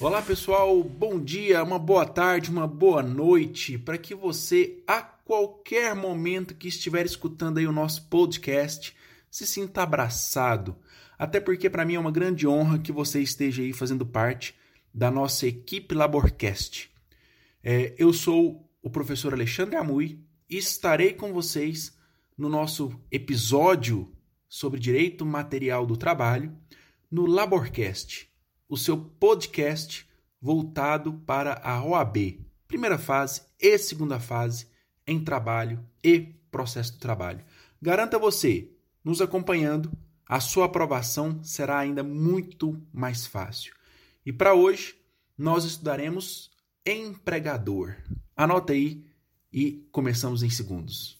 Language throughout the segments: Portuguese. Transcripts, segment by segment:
Olá pessoal, bom dia, uma boa tarde, uma boa noite, para que você a qualquer momento que estiver escutando aí o nosso podcast se sinta abraçado. Até porque para mim é uma grande honra que você esteja aí fazendo parte da nossa equipe Laborcast. É, eu sou o professor Alexandre Amui e estarei com vocês no nosso episódio sobre direito material do trabalho no Laborcast o seu podcast voltado para a OAB, primeira fase e segunda fase em trabalho e processo do trabalho. Garanta você, nos acompanhando, a sua aprovação será ainda muito mais fácil. E para hoje, nós estudaremos empregador. Anota aí e começamos em segundos.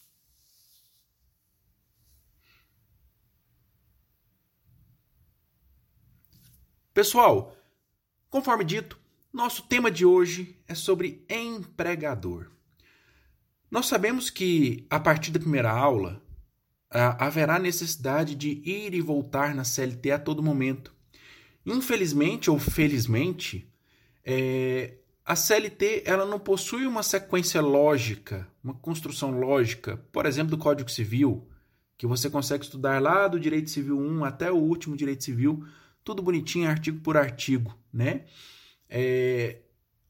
Pessoal, conforme dito, nosso tema de hoje é sobre empregador. Nós sabemos que, a partir da primeira aula, haverá necessidade de ir e voltar na CLT a todo momento. Infelizmente ou felizmente, é, a CLT ela não possui uma sequência lógica, uma construção lógica, por exemplo, do Código Civil, que você consegue estudar lá do Direito Civil 1 até o último Direito Civil tudo bonitinho, artigo por artigo, né? É,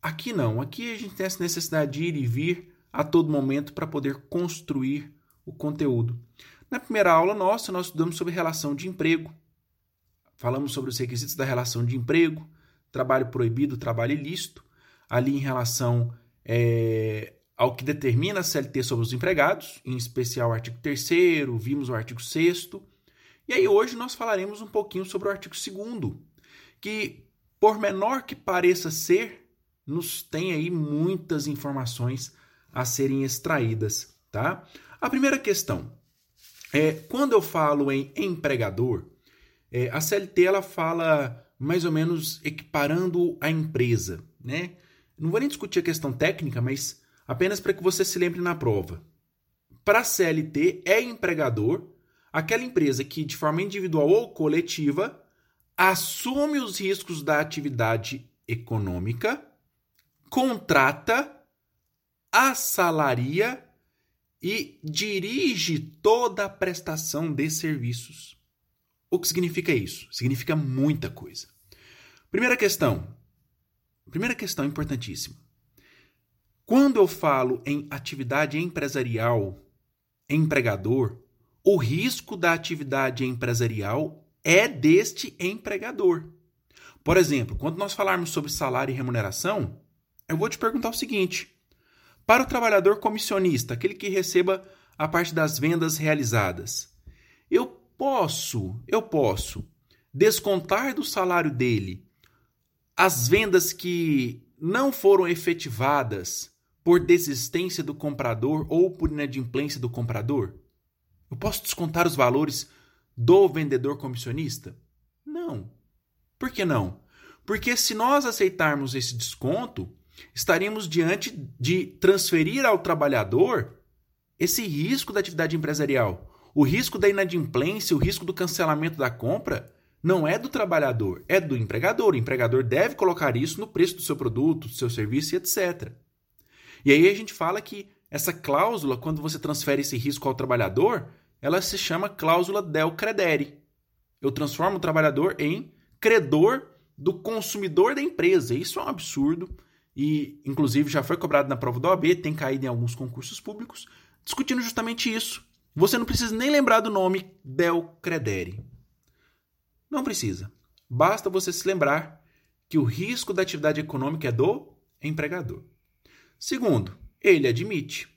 aqui não, aqui a gente tem essa necessidade de ir e vir a todo momento para poder construir o conteúdo. Na primeira aula nossa, nós estudamos sobre relação de emprego, falamos sobre os requisitos da relação de emprego, trabalho proibido, trabalho ilícito, ali em relação é, ao que determina a CLT sobre os empregados, em especial o artigo 3 vimos o artigo 6 e aí hoje nós falaremos um pouquinho sobre o artigo 2 que por menor que pareça ser, nos tem aí muitas informações a serem extraídas, tá? A primeira questão é quando eu falo em empregador, é, a CLT ela fala mais ou menos equiparando a empresa, né? Não vou nem discutir a questão técnica, mas apenas para que você se lembre na prova. Para a CLT é empregador aquela empresa que, de forma individual ou coletiva, assume os riscos da atividade econômica, contrata, assalaria e dirige toda a prestação de serviços. O que significa isso? Significa muita coisa. Primeira questão. Primeira questão importantíssima. Quando eu falo em atividade empresarial, empregador, o risco da atividade empresarial é deste empregador. Por exemplo, quando nós falarmos sobre salário e remuneração, eu vou te perguntar o seguinte: para o trabalhador comissionista, aquele que receba a parte das vendas realizadas, eu posso, eu posso descontar do salário dele as vendas que não foram efetivadas por desistência do comprador ou por inadimplência do comprador? Eu posso descontar os valores do vendedor comissionista? Não. Por que não? Porque se nós aceitarmos esse desconto, estaríamos diante de transferir ao trabalhador esse risco da atividade empresarial. O risco da inadimplência, o risco do cancelamento da compra, não é do trabalhador, é do empregador. O empregador deve colocar isso no preço do seu produto, do seu serviço etc. E aí a gente fala que essa cláusula, quando você transfere esse risco ao trabalhador, ela se chama cláusula del credere. Eu transformo o trabalhador em credor do consumidor da empresa. Isso é um absurdo e, inclusive, já foi cobrado na prova da OAB, tem caído em alguns concursos públicos, discutindo justamente isso. Você não precisa nem lembrar do nome del credere. Não precisa. Basta você se lembrar que o risco da atividade econômica é do empregador. Segundo, ele admite.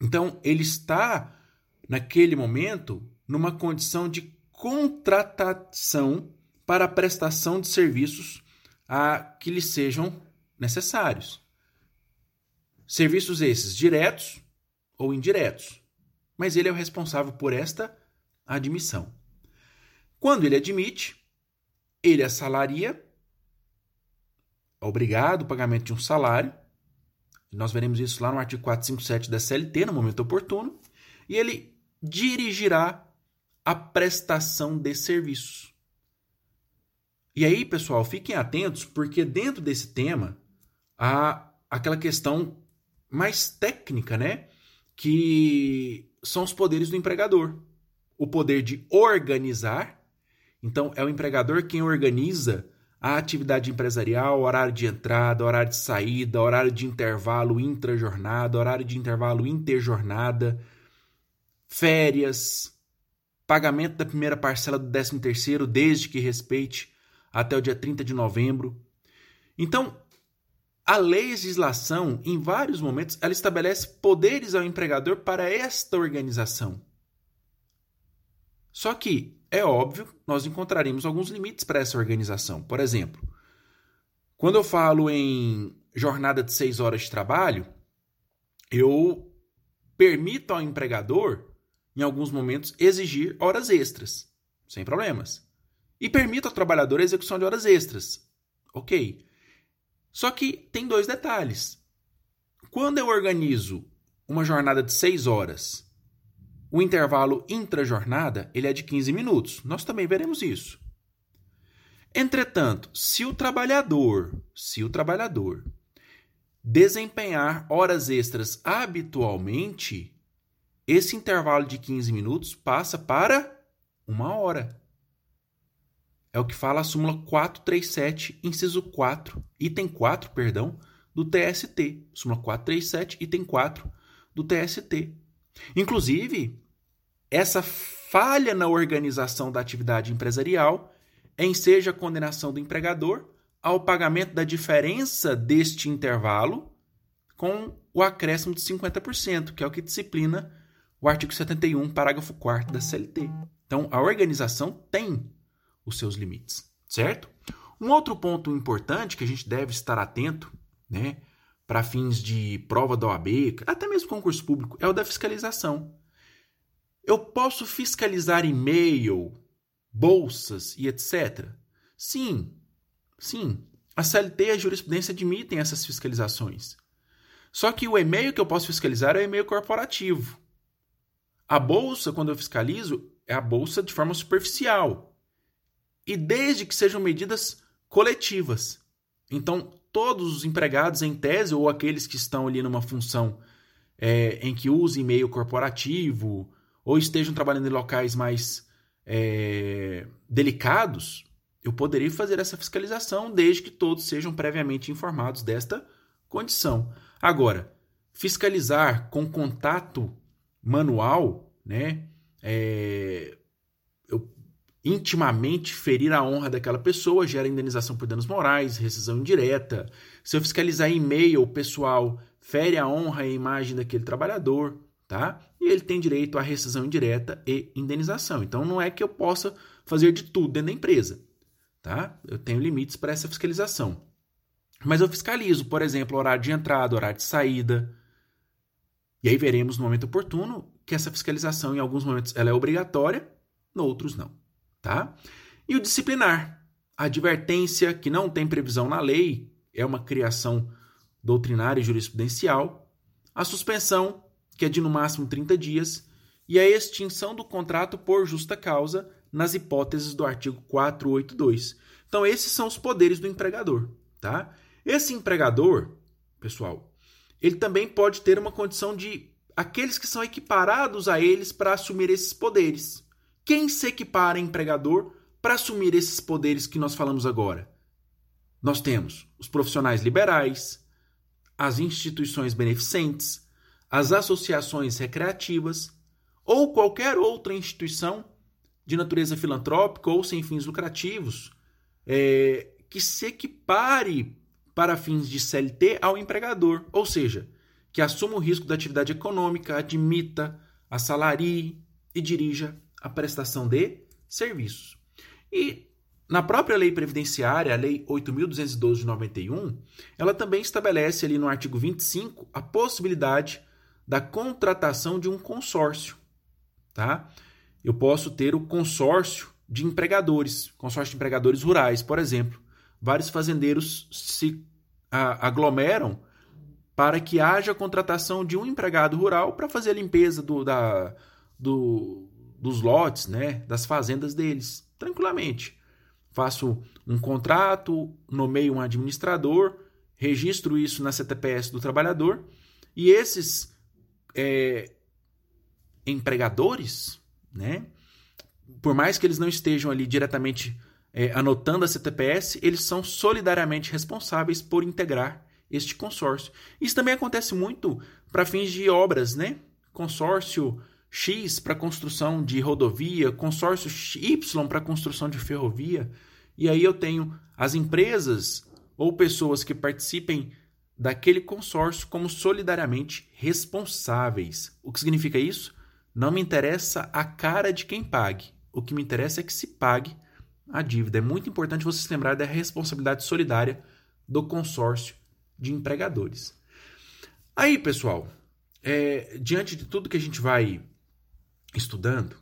Então, ele está naquele momento, numa condição de contratação para a prestação de serviços a que lhe sejam necessários. Serviços esses diretos ou indiretos, mas ele é o responsável por esta admissão. Quando ele admite, ele assalaria obrigado o pagamento de um salário. Nós veremos isso lá no artigo 457 da CLT, no momento oportuno. E ele dirigirá a prestação de serviços. E aí, pessoal, fiquem atentos, porque dentro desse tema há aquela questão mais técnica, né? Que são os poderes do empregador. O poder de organizar. Então, é o empregador quem organiza a atividade empresarial, horário de entrada, horário de saída, horário de intervalo intra-jornada, horário de intervalo interjornada, férias, pagamento da primeira parcela do 13 terceiro, desde que respeite até o dia 30 de novembro. Então, a legislação, em vários momentos, ela estabelece poderes ao empregador para esta organização. Só que, é óbvio, nós encontraremos alguns limites para essa organização. Por exemplo, quando eu falo em jornada de seis horas de trabalho, eu permito ao empregador, em alguns momentos, exigir horas extras, sem problemas. E permito ao trabalhador a execução de horas extras. Ok. Só que tem dois detalhes. Quando eu organizo uma jornada de 6 horas, o intervalo intra-jornada ele é de 15 minutos. Nós também veremos isso. Entretanto, se o trabalhador, se o trabalhador desempenhar horas extras habitualmente, esse intervalo de 15 minutos passa para uma hora. É o que fala a súmula 437, inciso 4, item 4, perdão, do TST. Súmula 437, item 4 do TST. Inclusive, essa falha na organização da atividade empresarial enseja a condenação do empregador ao pagamento da diferença deste intervalo com o acréscimo de 50%, que é o que disciplina o artigo 71, parágrafo 4 da CLT. Então, a organização tem os seus limites, certo? Um outro ponto importante que a gente deve estar atento, né, para fins de prova da OAB, até mesmo concurso público, é o da fiscalização. Eu posso fiscalizar e-mail, bolsas e etc? Sim, sim. A CLT e a jurisprudência admitem essas fiscalizações. Só que o e-mail que eu posso fiscalizar é o e-mail corporativo. A bolsa, quando eu fiscalizo, é a bolsa de forma superficial e desde que sejam medidas coletivas. Então, todos os empregados, em tese, ou aqueles que estão ali numa função é, em que usem e-mail corporativo, ou estejam trabalhando em locais mais é, delicados, eu poderia fazer essa fiscalização desde que todos sejam previamente informados desta condição. Agora, fiscalizar com contato manual, né? É, intimamente ferir a honra daquela pessoa gera indenização por danos morais, rescisão indireta. Se eu fiscalizar e-mail pessoal, fere a honra e a imagem daquele trabalhador, tá? E ele tem direito à rescisão indireta e indenização. Então não é que eu possa fazer de tudo dentro da empresa, tá? Eu tenho limites para essa fiscalização. Mas eu fiscalizo, por exemplo, horário de entrada, horário de saída. E aí veremos no momento oportuno que essa fiscalização em alguns momentos ela é obrigatória, em outros não tá? E o disciplinar, a advertência que não tem previsão na lei, é uma criação doutrinária e jurisprudencial, a suspensão, que é de no máximo 30 dias, e a extinção do contrato por justa causa nas hipóteses do artigo 482. Então esses são os poderes do empregador, tá? Esse empregador, pessoal, ele também pode ter uma condição de aqueles que são equiparados a eles para assumir esses poderes. Quem se equipara a empregador para assumir esses poderes que nós falamos agora? Nós temos os profissionais liberais, as instituições beneficentes, as associações recreativas ou qualquer outra instituição de natureza filantrópica ou sem fins lucrativos é, que se equipare para fins de CLT ao empregador, ou seja, que assuma o risco da atividade econômica, admita, assalarie e dirija a prestação de serviços. E na própria lei previdenciária, a lei 8212 de 91, ela também estabelece ali no artigo 25 a possibilidade da contratação de um consórcio, tá? Eu posso ter o consórcio de empregadores, consórcio de empregadores rurais, por exemplo. Vários fazendeiros se aglomeram para que haja contratação de um empregado rural para fazer a limpeza do, da, do, dos lotes, né, das fazendas deles, tranquilamente. Faço um contrato, nomeio um administrador, registro isso na CTPS do trabalhador e esses é, empregadores, né, por mais que eles não estejam ali diretamente é, anotando a CTPS, eles são solidariamente responsáveis por integrar este consórcio. Isso também acontece muito para fins de obras, né? Consórcio X para construção de rodovia, consórcio Y para construção de ferrovia. E aí eu tenho as empresas ou pessoas que participem daquele consórcio como solidariamente responsáveis. O que significa isso? Não me interessa a cara de quem pague. O que me interessa é que se pague a dívida. É muito importante você se lembrar da responsabilidade solidária do consórcio de empregadores. Aí, pessoal, é, diante de tudo que a gente vai estudando,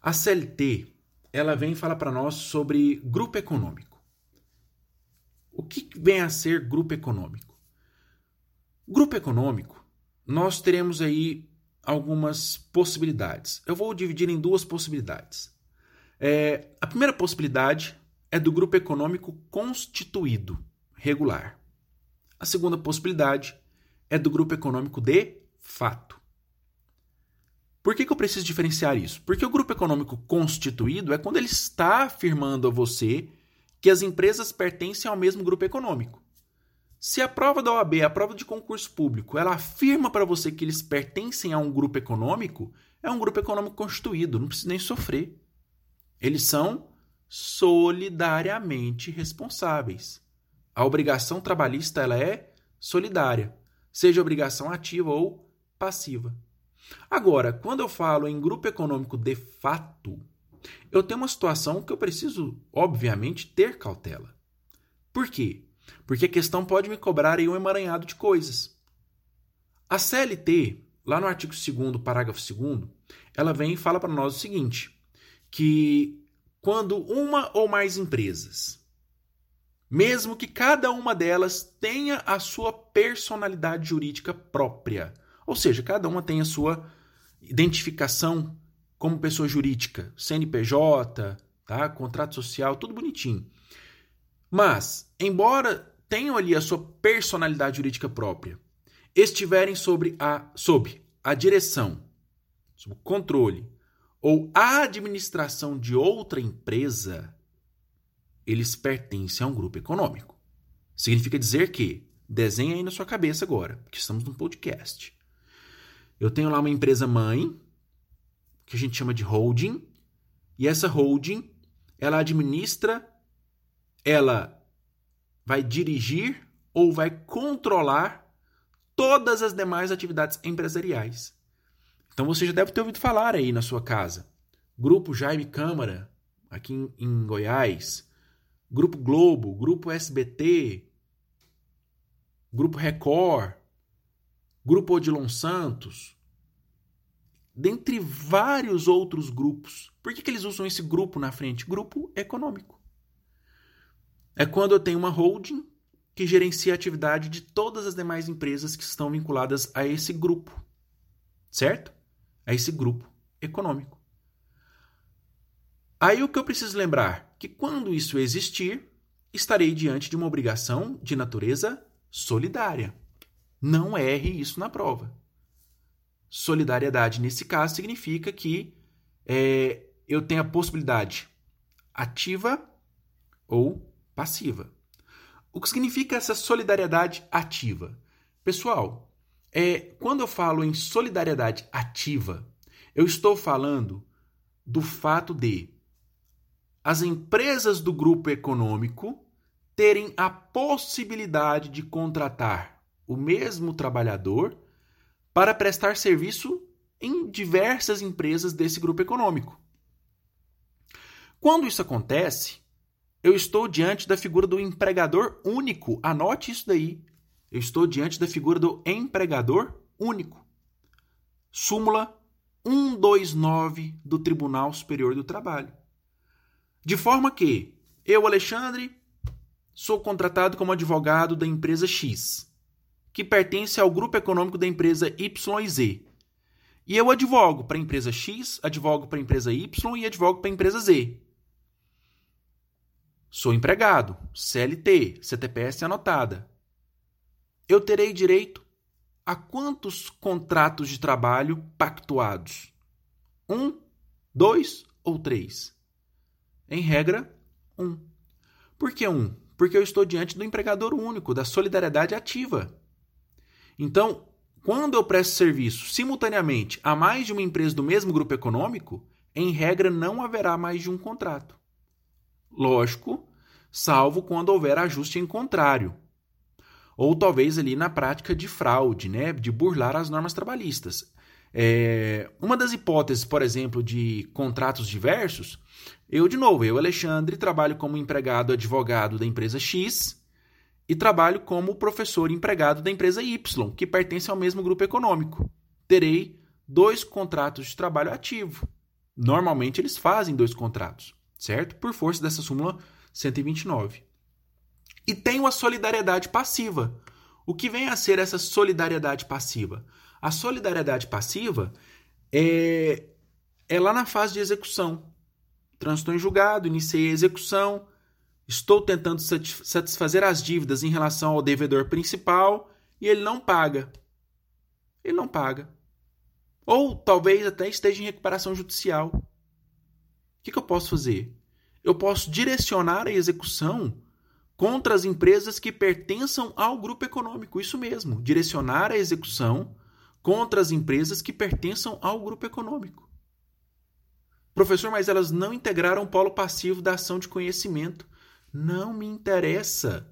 a CLT ela vem falar para nós sobre grupo econômico. O que vem a ser grupo econômico? Grupo econômico, nós teremos aí algumas possibilidades. Eu vou dividir em duas possibilidades. É, a primeira possibilidade é do grupo econômico constituído, regular. A segunda possibilidade é do grupo econômico de fato. Por que, que eu preciso diferenciar isso? Porque o grupo econômico constituído é quando ele está afirmando a você que as empresas pertencem ao mesmo grupo econômico. Se a prova da OAB, a prova de concurso público, ela afirma para você que eles pertencem a um grupo econômico, é um grupo econômico constituído, não precisa nem sofrer. Eles são solidariamente responsáveis. A obrigação trabalhista ela é solidária, seja obrigação ativa ou passiva. Agora, quando eu falo em grupo econômico de fato, eu tenho uma situação que eu preciso, obviamente, ter cautela. Por quê? Porque a questão pode me cobrar aí um emaranhado de coisas. A CLT, lá no artigo 2 parágrafo 2 ela vem e fala para nós o seguinte, que quando uma ou mais empresas mesmo que cada uma delas tenha a sua personalidade jurídica própria. Ou seja, cada uma tem a sua identificação como pessoa jurídica, CNPJ, tá? contrato social, tudo bonitinho. Mas, embora tenham ali a sua personalidade jurídica própria, estiverem sobre a, sob a direção, sob o controle ou a administração de outra empresa, eles pertencem a um grupo econômico. Significa dizer que, desenha aí na sua cabeça agora, porque estamos num podcast. Eu tenho lá uma empresa mãe, que a gente chama de holding, e essa holding, ela administra, ela vai dirigir ou vai controlar todas as demais atividades empresariais. Então você já deve ter ouvido falar aí na sua casa. Grupo Jaime Câmara, aqui em, em Goiás, Grupo Globo, Grupo SBT, Grupo Record, Grupo Odilon Santos, dentre vários outros grupos. Por que, que eles usam esse grupo na frente? Grupo econômico. É quando eu tenho uma holding que gerencia a atividade de todas as demais empresas que estão vinculadas a esse grupo. Certo? A esse grupo econômico. Aí o que eu preciso lembrar? que quando isso existir, estarei diante de uma obrigação de natureza solidária. Não erre isso na prova. Solidariedade, nesse caso, significa que é, eu tenho a possibilidade ativa ou passiva. O que significa essa solidariedade ativa? Pessoal, é, quando eu falo em solidariedade ativa, eu estou falando do fato de as empresas do grupo econômico terem a possibilidade de contratar o mesmo trabalhador para prestar serviço em diversas empresas desse grupo econômico. Quando isso acontece, eu estou diante da figura do empregador único. Anote isso daí. Eu estou diante da figura do empregador único. Súmula 129 do Tribunal Superior do Trabalho. De forma que eu, Alexandre, sou contratado como advogado da empresa X, que pertence ao grupo econômico da empresa YZ. E eu advogo para a empresa X, advogo para a empresa Y e advogo para a empresa Z. Sou empregado, CLT, CTPS anotada. Eu terei direito a quantos contratos de trabalho pactuados? Um, dois ou três? Em regra, um. Por que um? Porque eu estou diante do empregador único, da solidariedade ativa. Então, quando eu presto serviço simultaneamente a mais de uma empresa do mesmo grupo econômico, em regra não haverá mais de um contrato. Lógico, salvo quando houver ajuste em contrário. Ou talvez ali na prática de fraude, né, de burlar as normas trabalhistas. É, uma das hipóteses, por exemplo, de contratos diversos, eu, de novo, eu, Alexandre, trabalho como empregado advogado da empresa X e trabalho como professor empregado da empresa Y, que pertence ao mesmo grupo econômico. Terei dois contratos de trabalho ativo. Normalmente eles fazem dois contratos, certo? Por força dessa súmula 129. E tenho a solidariedade passiva. O que vem a ser essa solidariedade passiva? A solidariedade passiva é, é lá na fase de execução. Transitou em julgado, iniciei a execução, estou tentando satisfazer as dívidas em relação ao devedor principal e ele não paga. Ele não paga. Ou talvez até esteja em recuperação judicial. O que, que eu posso fazer? eu posso direcionar a execução contra as empresas que pertençam ao grupo econômico. Isso mesmo, direcionar a execução contra as empresas que pertençam ao grupo econômico. Professor, mas elas não integraram o polo passivo da ação de conhecimento. Não me interessa.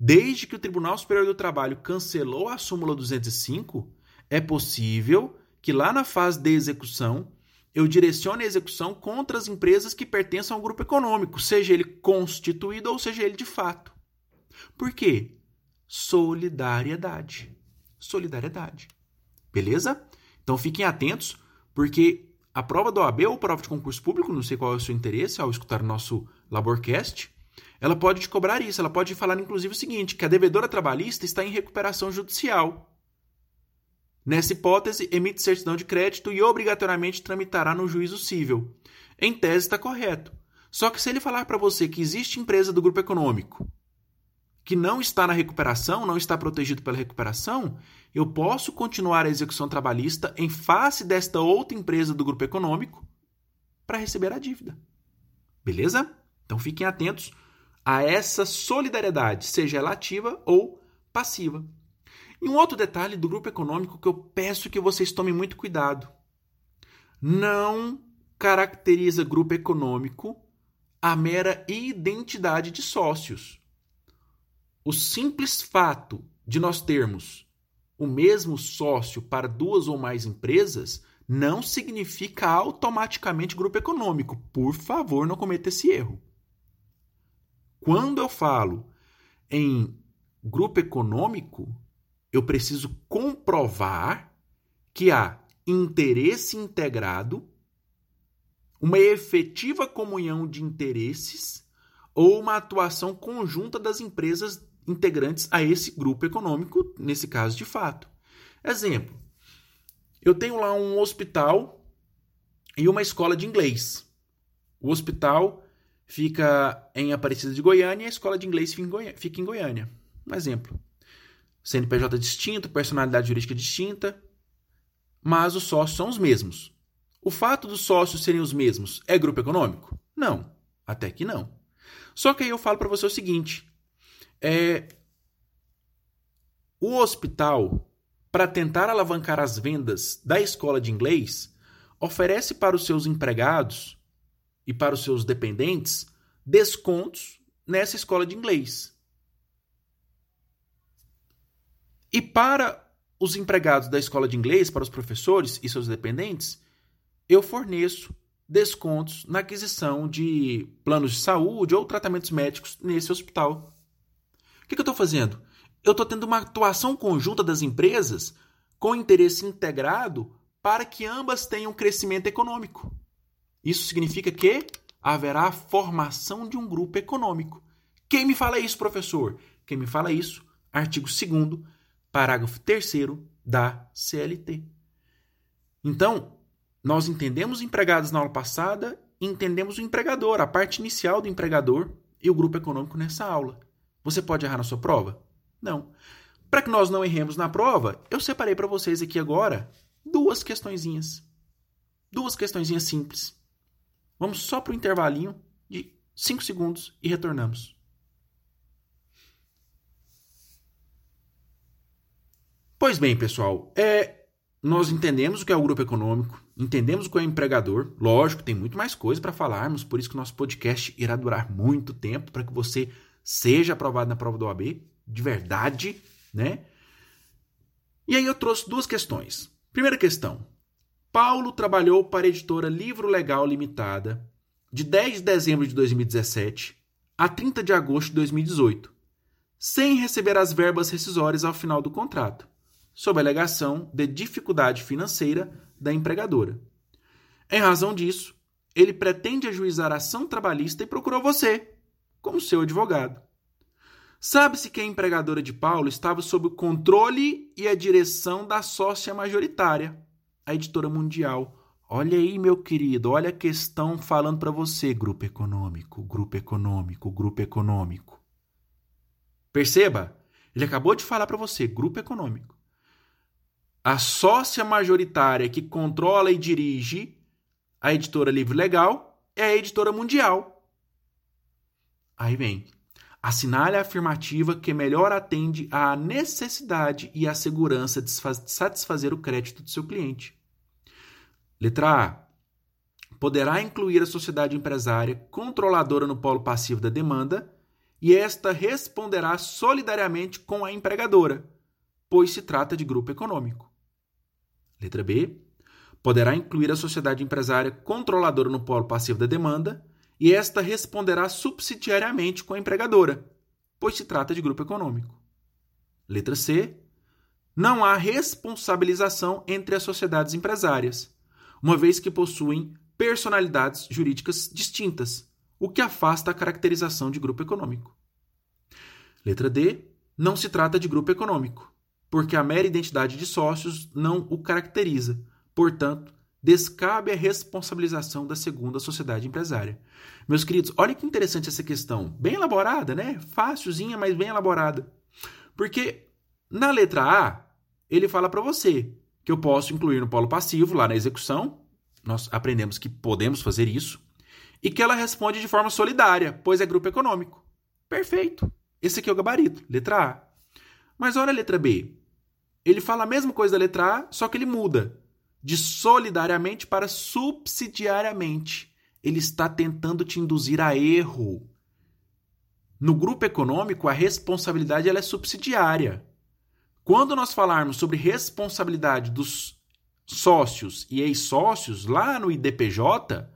Desde que o Tribunal Superior do Trabalho cancelou a súmula 205, é possível que lá na fase de execução eu direciono a execução contra as empresas que pertençam ao grupo econômico, seja ele constituído ou seja ele de fato. Por quê? Solidariedade. Solidariedade. Beleza? Então fiquem atentos, porque a prova do OAB ou prova de concurso público, não sei qual é o seu interesse ao escutar o nosso Laborcast, ela pode te cobrar isso, ela pode falar inclusive o seguinte, que a devedora trabalhista está em recuperação judicial. Nessa hipótese, emite certidão de crédito e obrigatoriamente tramitará no juízo civil. Em tese está correto. Só que se ele falar para você que existe empresa do grupo econômico que não está na recuperação, não está protegido pela recuperação, eu posso continuar a execução trabalhista em face desta outra empresa do grupo econômico para receber a dívida. Beleza? Então fiquem atentos a essa solidariedade, seja ela ativa ou passiva. E um outro detalhe do grupo econômico que eu peço que vocês tomem muito cuidado. Não caracteriza grupo econômico a mera identidade de sócios. O simples fato de nós termos o mesmo sócio para duas ou mais empresas não significa automaticamente grupo econômico. Por favor, não cometa esse erro. Quando eu falo em grupo econômico, eu preciso comprovar que há interesse integrado, uma efetiva comunhão de interesses ou uma atuação conjunta das empresas integrantes a esse grupo econômico, nesse caso de fato. Exemplo: eu tenho lá um hospital e uma escola de inglês. O hospital fica em Aparecida de Goiânia e a escola de inglês fica em Goiânia. Um exemplo. CNPJ distinto, personalidade jurídica distinta, mas os sócios são os mesmos. O fato dos sócios serem os mesmos é grupo econômico? Não, até que não. Só que aí eu falo para você o seguinte: é, o hospital, para tentar alavancar as vendas da escola de inglês, oferece para os seus empregados e para os seus dependentes descontos nessa escola de inglês. E para os empregados da escola de inglês, para os professores e seus dependentes, eu forneço descontos na aquisição de planos de saúde ou tratamentos médicos nesse hospital. O que, eu estou fazendo? Eu estou tendo uma atuação conjunta das empresas com interesse integrado para que ambas tenham crescimento econômico. Isso significa que haverá a formação de um grupo econômico Quem me fala isso, professor? Quem me fala isso? Artigo 2 parágrafo 3 da CLT. Então, nós entendemos empregados na aula passada entendemos o empregador, a parte inicial do empregador e o grupo econômico nessa aula. Você pode errar na sua prova? Não. Para que nós não erremos na prova, eu separei para vocês aqui agora duas questõezinhas. Duas questõezinhas simples. Vamos só para o intervalinho de 5 segundos e retornamos. Pois bem, pessoal, é, nós entendemos o que é o grupo econômico, entendemos o que é o empregador. Lógico, tem muito mais coisa para falarmos, por isso que nosso podcast irá durar muito tempo para que você seja aprovado na prova do OAB, de verdade, né? E aí eu trouxe duas questões. Primeira questão. Paulo trabalhou para a editora Livro Legal Limitada de 10 de dezembro de 2017 a 30 de agosto de 2018, sem receber as verbas rescisórias ao final do contrato, sob alegação de dificuldade financeira da empregadora. Em razão disso, ele pretende ajuizar a ação trabalhista e procurou você, como seu advogado. Sabe-se que a empregadora de Paulo estava sob o controle e a direção da sócia majoritária, a editora mundial. Olha aí, meu querido, olha a questão falando para você, grupo econômico, grupo econômico, grupo econômico. Perceba, ele acabou de falar para você, grupo econômico. A sócia majoritária que controla e dirige a editora Livre Legal é a editora mundial. Aí vem, Assinale a afirmativa que melhor atende à necessidade e à segurança de satisfazer o crédito do seu cliente. Letra A. Poderá incluir a sociedade empresária controladora no polo passivo da demanda e esta responderá solidariamente com a empregadora, pois se trata de grupo econômico. Letra B. Poderá incluir a sociedade empresária controladora no polo passivo da demanda e esta responderá subsidiariamente com a empregadora, pois se trata de grupo econômico. Letra C. Não há responsabilização entre as sociedades empresárias, uma vez que possuem personalidades jurídicas distintas, o que afasta a caracterização de grupo econômico. Letra D. Não se trata de grupo econômico, porque a mera identidade de sócios não o caracteriza, portanto, descabe a responsabilização da segunda sociedade empresária. Meus queridos, olha que interessante essa questão. Bem elaborada, né? Fácilzinha, mas bem elaborada. Porque na letra A, ele fala para você que eu posso incluir no polo passivo, lá na execução, nós aprendemos que podemos fazer isso, e que ela responde de forma solidária, pois é grupo econômico. Perfeito. Esse aqui é o gabarito, letra A. Mas olha a letra B. Ele fala a mesma coisa da letra A, só que ele muda de solidariamente para subsidiariamente. Ele está tentando te induzir a erro. No grupo econômico, a responsabilidade ela é subsidiária. Quando nós falarmos sobre responsabilidade dos sócios e ex-sócios lá no IDPJ,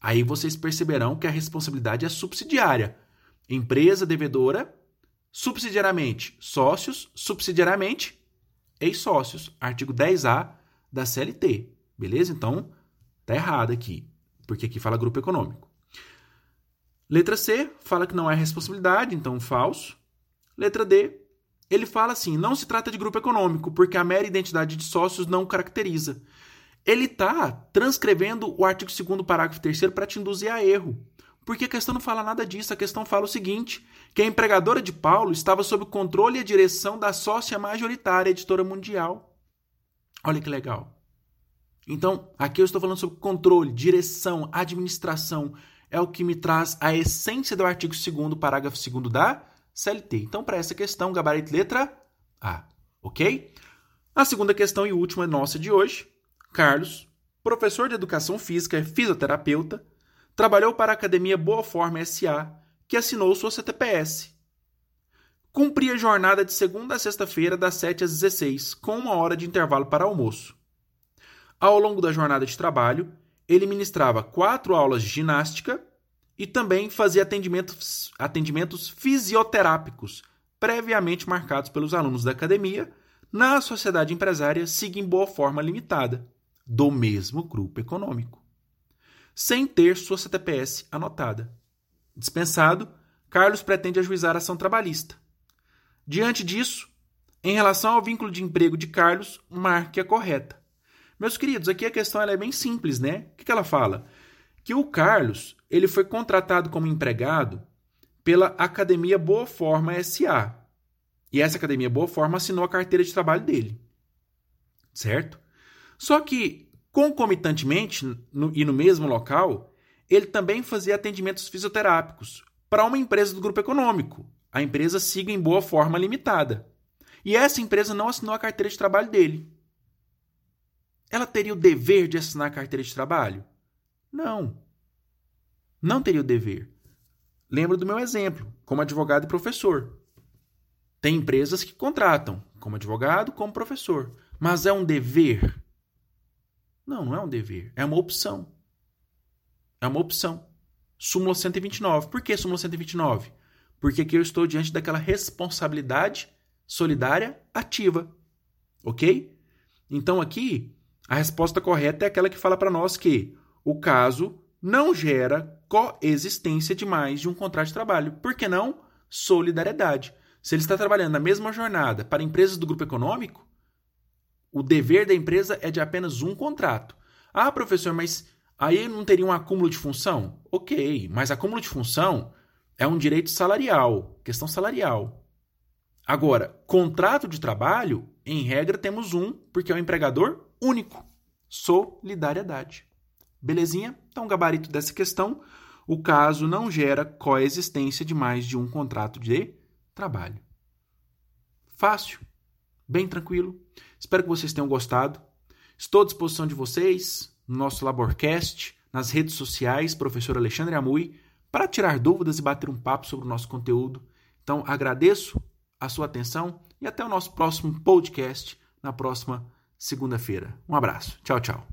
aí vocês perceberão que a responsabilidade é subsidiária. Empresa devedora, subsidiariamente sócios, subsidiariamente ex-sócios. Artigo 10A da CLT. Beleza? Então, tá errado aqui, porque aqui fala grupo econômico. Letra C fala que não é responsabilidade, então falso. Letra D, ele fala assim: não se trata de grupo econômico, porque a mera identidade de sócios não caracteriza. Ele está transcrevendo o artigo 2, parágrafo 3 para te induzir a erro. Porque a questão não fala nada disso, a questão fala o seguinte: que a empregadora de Paulo estava sob o controle e a direção da sócia majoritária, editora mundial. Olha que legal. Então, aqui eu estou falando sobre controle, direção, administração. É o que me traz a essência do artigo 2 parágrafo 2 da CLT. Então, para essa questão, gabarito letra A. Ok? A segunda questão e última nossa de hoje. Carlos, professor de educação física e fisioterapeuta, trabalhou para a Academia Boa Forma SA, que assinou sua CTPS Cumpria jornada de segunda a sexta-feira, das 7 às 16, com uma hora de intervalo para almoço. Ao longo da jornada de trabalho, ele ministrava quatro aulas de ginástica e também fazia atendimentos, atendimentos fisioterápicos, previamente marcados pelos alunos da academia, na sociedade empresária Siga em Boa Forma Limitada, do mesmo grupo econômico, sem ter sua CTPS anotada. Dispensado, Carlos pretende ajuizar a ação trabalhista. Diante disso, em relação ao vínculo de emprego de Carlos, marque a correta. Meus queridos, aqui a questão é bem simples, né? O que ela fala? Que o Carlos ele foi contratado como empregado pela Academia Boa Forma SA. E essa Academia Boa Forma assinou a carteira de trabalho dele. Certo? Só que, concomitantemente, no, e no mesmo local, ele também fazia atendimentos fisioterápicos para uma empresa do grupo econômico, a empresa Siga em Boa Forma Limitada. E essa empresa não assinou a carteira de trabalho dele. Ela teria o dever de assinar a carteira de trabalho? Não. Não teria o dever. Lembro do meu exemplo, como advogado e professor. Tem empresas que contratam como advogado, como professor. Mas é um dever? Não, não é um dever. É uma opção. É uma opção. Súmula 129. Por que súmula 129? Porque aqui eu estou diante daquela responsabilidade solidária ativa. Ok? Então aqui, a resposta correta é aquela que fala para nós que o caso não gera coexistência de mais de um contrato de trabalho. Por que não? Solidariedade. Se ele está trabalhando na mesma jornada para empresas do grupo econômico, o dever da empresa é de apenas um contrato. Ah, professor, mas aí não teria um acúmulo de função? Ok, mas acúmulo de função é um direito salarial, questão salarial. Agora, contrato de trabalho, em regra, temos um, porque é um empregador único. Solidariedade. Belezinha? Então, gabarito dessa questão, o caso não gera coexistência de mais de um contrato de trabalho. Fácil, bem tranquilo. Espero que vocês tenham gostado. Estou à disposição de vocês no nosso Laborcast, nas redes sociais, professor Alexandre Amui, para tirar dúvidas e bater um papo sobre o nosso conteúdo. Então, agradeço a sua atenção e até o nosso próximo podcast na próxima segunda-feira. Um abraço. Tchau, tchau.